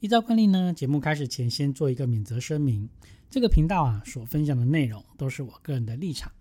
依照惯例呢，节目开始前先做一个免责声明：这个频道啊所分享的内容都是我个人的立场，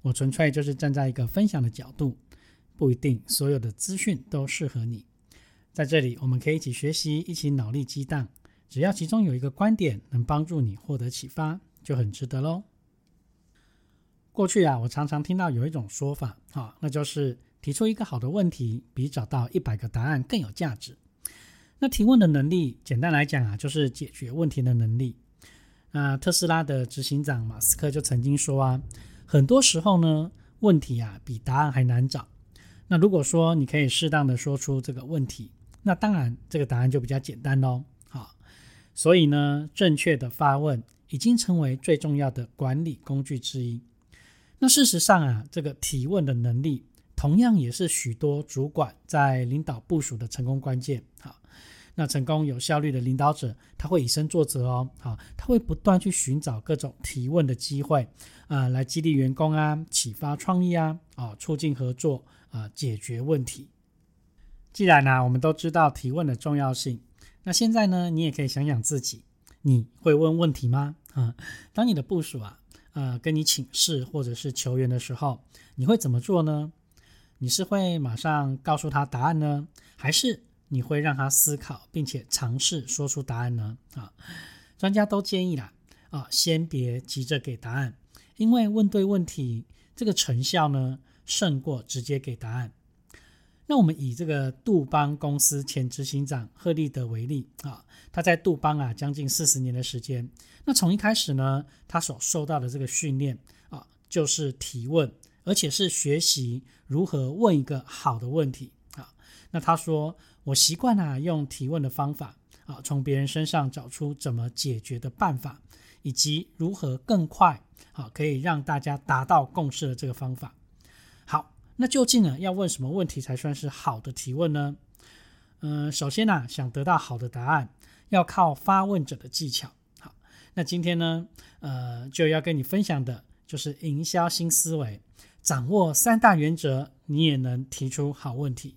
我纯粹就是站在一个分享的角度，不一定所有的资讯都适合你。在这里，我们可以一起学习，一起脑力激荡，只要其中有一个观点能帮助你获得启发，就很值得喽。过去啊，我常常听到有一种说法，啊，那就是提出一个好的问题，比找到一百个答案更有价值。那提问的能力，简单来讲啊，就是解决问题的能力。那特斯拉的执行长马斯克就曾经说啊，很多时候呢，问题啊比答案还难找。那如果说你可以适当的说出这个问题，那当然这个答案就比较简单喽。好，所以呢，正确的发问已经成为最重要的管理工具之一。那事实上啊，这个提问的能力，同样也是许多主管在领导部署的成功关键。好。那成功有效率的领导者，他会以身作则哦，好，他会不断去寻找各种提问的机会，啊，来激励员工啊，启发创意啊，啊，促进合作啊，解决问题。既然呢，我们都知道提问的重要性，那现在呢，你也可以想想自己，你会问问题吗？啊，当你的部署啊，呃，跟你请示或者是求援的时候，你会怎么做呢？你是会马上告诉他答案呢，还是？你会让他思考，并且尝试说出答案呢？啊，专家都建议啦，啊，先别急着给答案，因为问对问题，这个成效呢，胜过直接给答案。那我们以这个杜邦公司前执行长赫利德为例啊，他在杜邦啊将近四十年的时间，那从一开始呢，他所受到的这个训练啊，就是提问，而且是学习如何问一个好的问题啊。那他说。我习惯啊用提问的方法啊，从别人身上找出怎么解决的办法，以及如何更快啊可以让大家达到共识的这个方法。好，那究竟呢要问什么问题才算是好的提问呢？嗯，首先呢，想得到好的答案，要靠发问者的技巧。好，那今天呢，呃，就要跟你分享的就是营销新思维，掌握三大原则，你也能提出好问题。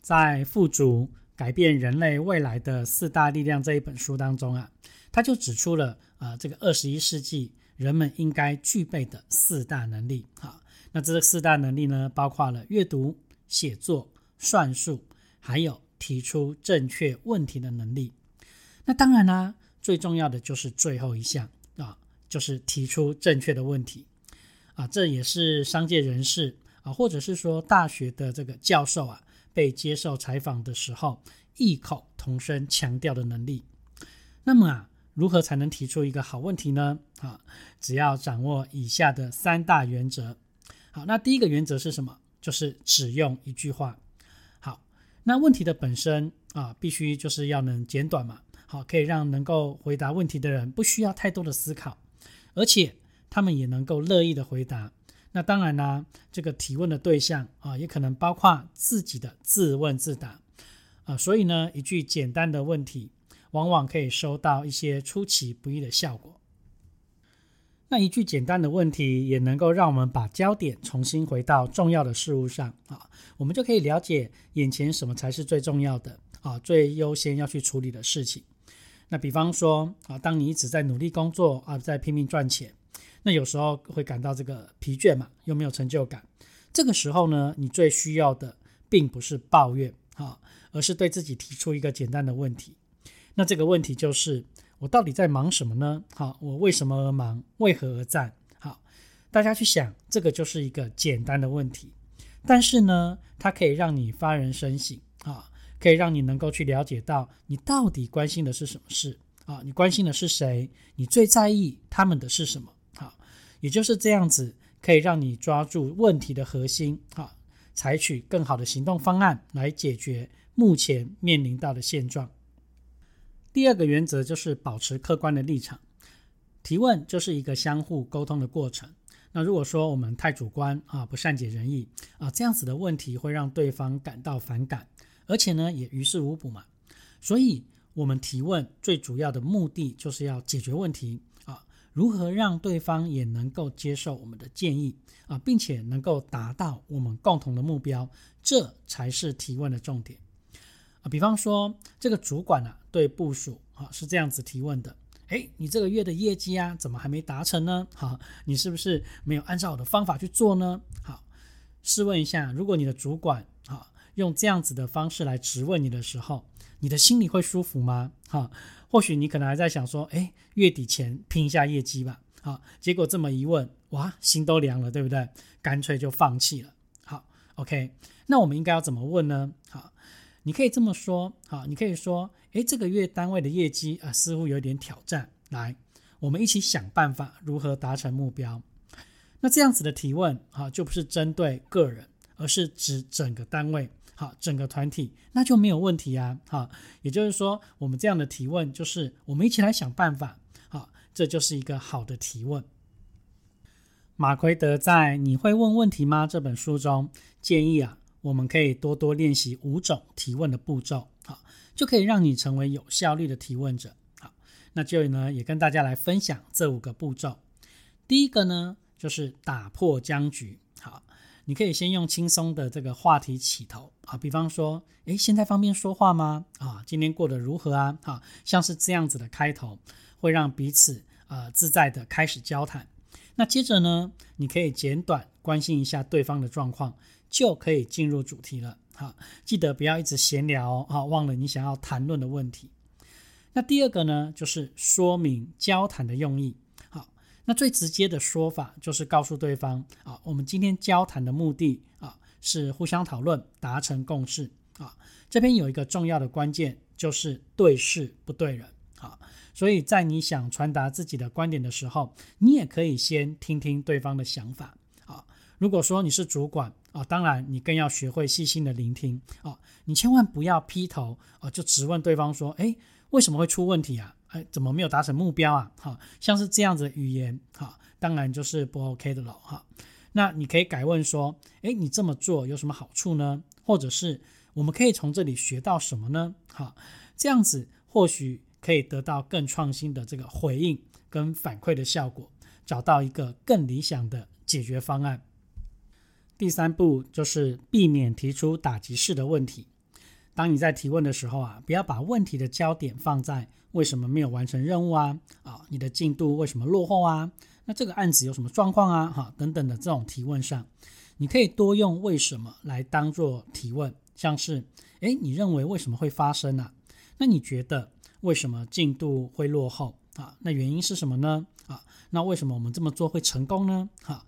在《富足改变人类未来的四大力量》这一本书当中啊，他就指出了啊，这个二十一世纪人们应该具备的四大能力啊。那这四大能力呢，包括了阅读、写作、算术，还有提出正确问题的能力。那当然啦，最重要的就是最后一项啊，就是提出正确的问题啊。这也是商界人士啊，或者是说大学的这个教授啊。被接受采访的时候，异口同声强调的能力。那么啊，如何才能提出一个好问题呢？啊，只要掌握以下的三大原则。好，那第一个原则是什么？就是只用一句话。好，那问题的本身啊，必须就是要能简短嘛。好，可以让能够回答问题的人不需要太多的思考，而且他们也能够乐意的回答。那当然啦，这个提问的对象啊，也可能包括自己的自问自答啊，所以呢，一句简单的问题，往往可以收到一些出其不意的效果。那一句简单的问题，也能够让我们把焦点重新回到重要的事物上啊，我们就可以了解眼前什么才是最重要的啊，最优先要去处理的事情。那比方说啊，当你一直在努力工作啊，在拼命赚钱。那有时候会感到这个疲倦嘛，又没有成就感。这个时候呢，你最需要的并不是抱怨啊，而是对自己提出一个简单的问题。那这个问题就是：我到底在忙什么呢？好，我为什么而忙？为何而战？好，大家去想，这个就是一个简单的问题。但是呢，它可以让你发人深省啊，可以让你能够去了解到你到底关心的是什么事啊？你关心的是谁？你最在意他们的是什么？也就是这样子，可以让你抓住问题的核心，啊，采取更好的行动方案来解决目前面临到的现状。第二个原则就是保持客观的立场。提问就是一个相互沟通的过程。那如果说我们太主观啊，不善解人意啊，这样子的问题会让对方感到反感，而且呢也于事无补嘛。所以，我们提问最主要的目的就是要解决问题，如何让对方也能够接受我们的建议啊，并且能够达到我们共同的目标，这才是提问的重点啊。比方说，这个主管呢对部署啊是这样子提问的。哎，你这个月的业绩啊，怎么还没达成呢？好，你是不是没有按照我的方法去做呢？好，试问一下，如果你的主管啊用这样子的方式来质问你的时候，你的心里会舒服吗？哈，或许你可能还在想说，哎，月底前拼一下业绩吧。好，结果这么一问，哇，心都凉了，对不对？干脆就放弃了。好，OK，那我们应该要怎么问呢？好。你可以这么说，好，你可以说，诶，这个月单位的业绩啊，似乎有点挑战。来，我们一起想办法如何达成目标。那这样子的提问，哈，就不是针对个人，而是指整个单位，好，整个团体，那就没有问题啊，哈。也就是说，我们这样的提问，就是我们一起来想办法，好，这就是一个好的提问。马奎德在《你会问问题吗》这本书中建议啊。我们可以多多练习五种提问的步骤，好，就可以让你成为有效率的提问者。好，那就呢也跟大家来分享这五个步骤。第一个呢就是打破僵局。你可以先用轻松的这个话题起头啊，比方说，诶，现在方便说话吗？啊，今天过得如何啊？啊，像是这样子的开头，会让彼此呃自在的开始交谈。那接着呢，你可以简短关心一下对方的状况。就可以进入主题了，好，记得不要一直闲聊啊，忘了你想要谈论的问题。那第二个呢，就是说明交谈的用意。那最直接的说法就是告诉对方啊，我们今天交谈的目的啊，是互相讨论，达成共识啊。这边有一个重要的关键，就是对事不对人啊。所以在你想传达自己的观点的时候，你也可以先听听对方的想法啊。如果说你是主管，啊，当然，你更要学会细心的聆听啊！你千万不要劈头啊，就直问对方说：“哎，为什么会出问题啊？哎，怎么没有达成目标啊？”哈，像是这样子的语言，哈，当然就是不 OK 的了，哈。那你可以改问说：“哎，你这么做有什么好处呢？或者是我们可以从这里学到什么呢？”哈，这样子或许可以得到更创新的这个回应跟反馈的效果，找到一个更理想的解决方案。第三步就是避免提出打击式的问题。当你在提问的时候啊，不要把问题的焦点放在为什么没有完成任务啊，啊，你的进度为什么落后啊？那这个案子有什么状况啊？哈，等等的这种提问上，你可以多用为什么来当做提问，像是，诶，你认为为什么会发生呢？那你觉得为什么进度会落后啊？那原因是什么呢？啊，那为什么我们这么做会成功呢？哈。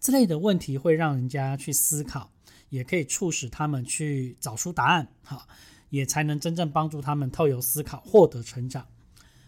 之类的问题会让人家去思考，也可以促使他们去找出答案，哈，也才能真正帮助他们透由思考获得成长。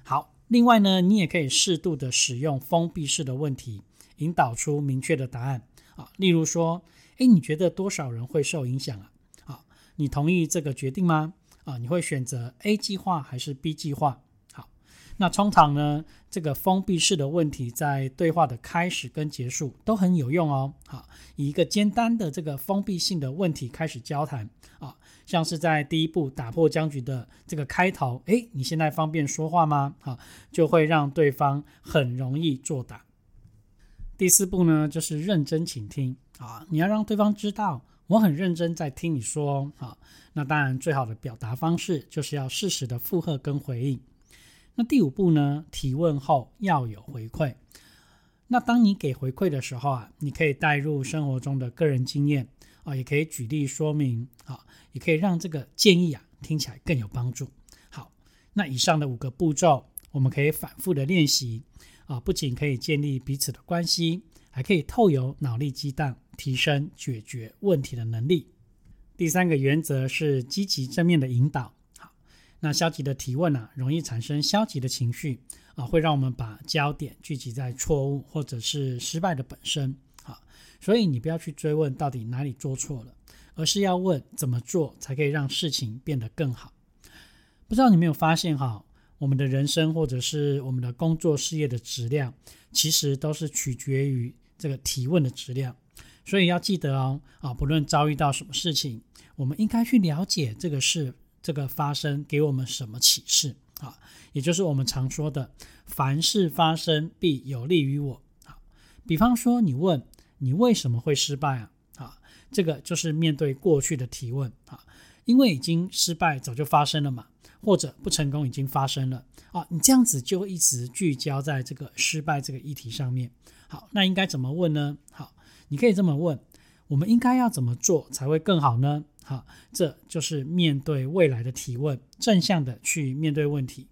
好，另外呢，你也可以适度的使用封闭式的问题，引导出明确的答案啊。例如说，诶，你觉得多少人会受影响啊？啊，你同意这个决定吗？啊，你会选择 A 计划还是 B 计划？好那通常呢，这个封闭式的问题在对话的开始跟结束都很有用哦。好，以一个简单的这个封闭性的问题开始交谈啊，像是在第一步打破僵局的这个开头，诶，你现在方便说话吗？好，就会让对方很容易作答。第四步呢，就是认真倾听啊，你要让对方知道我很认真在听你说。好，那当然最好的表达方式就是要适时的附和跟回应。那第五步呢？提问后要有回馈。那当你给回馈的时候啊，你可以带入生活中的个人经验啊，也可以举例说明啊，也可以让这个建议啊听起来更有帮助。好，那以上的五个步骤，我们可以反复的练习啊，不仅可以建立彼此的关系，还可以透由脑力激荡，提升解决问题的能力。第三个原则是积极正面的引导。好那消极的提问呢，容易产生消极的情绪啊，会让我们把焦点聚集在错误或者是失败的本身啊。所以你不要去追问到底哪里做错了，而是要问怎么做才可以让事情变得更好。不知道你没有发现哈，我们的人生或者是我们的工作事业的质量，其实都是取决于这个提问的质量。所以要记得哦，啊，不论遭遇到什么事情，我们应该去了解这个事这个发生给我们什么启示啊，也就是我们常说的“凡事发生必有利于我”啊。比方说，你问你为什么会失败啊？啊，这个就是面对过去的提问啊，因为已经失败早就发生了嘛，或者不成功已经发生了啊，你这样子就一直聚焦在这个失败这个议题上面。好，那应该怎么问呢？好。你可以这么问：我们应该要怎么做才会更好呢？好，这就是面对未来的提问，正向的去面对问题。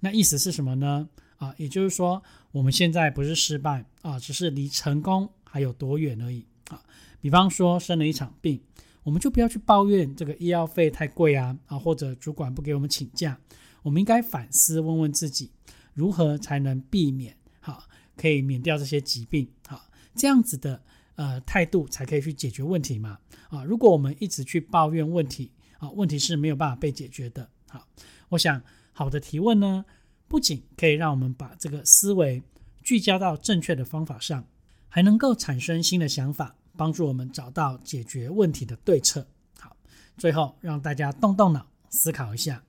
那意思是什么呢？啊，也就是说，我们现在不是失败啊，只是离成功还有多远而已啊。比方说生了一场病，我们就不要去抱怨这个医药费太贵啊啊，或者主管不给我们请假。我们应该反思，问问自己，如何才能避免好，可以免掉这些疾病好，这样子的。呃，态度才可以去解决问题嘛？啊，如果我们一直去抱怨问题，啊，问题是没有办法被解决的。好，我想好的提问呢，不仅可以让我们把这个思维聚焦到正确的方法上，还能够产生新的想法，帮助我们找到解决问题的对策。好，最后让大家动动脑，思考一下：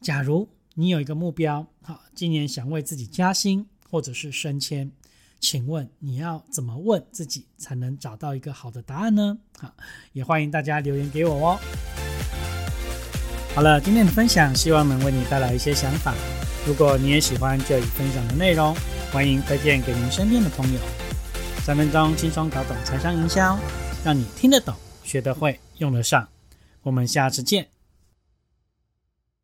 假如你有一个目标，好，今年想为自己加薪或者是升迁。请问你要怎么问自己才能找到一个好的答案呢？好，也欢迎大家留言给我哦。好了，今天的分享希望能为你带来一些想法。如果你也喜欢这里分享的内容，欢迎推荐给您身边的朋友。三分钟轻松搞懂财商营销，让你听得懂、学得会、用得上。我们下次见。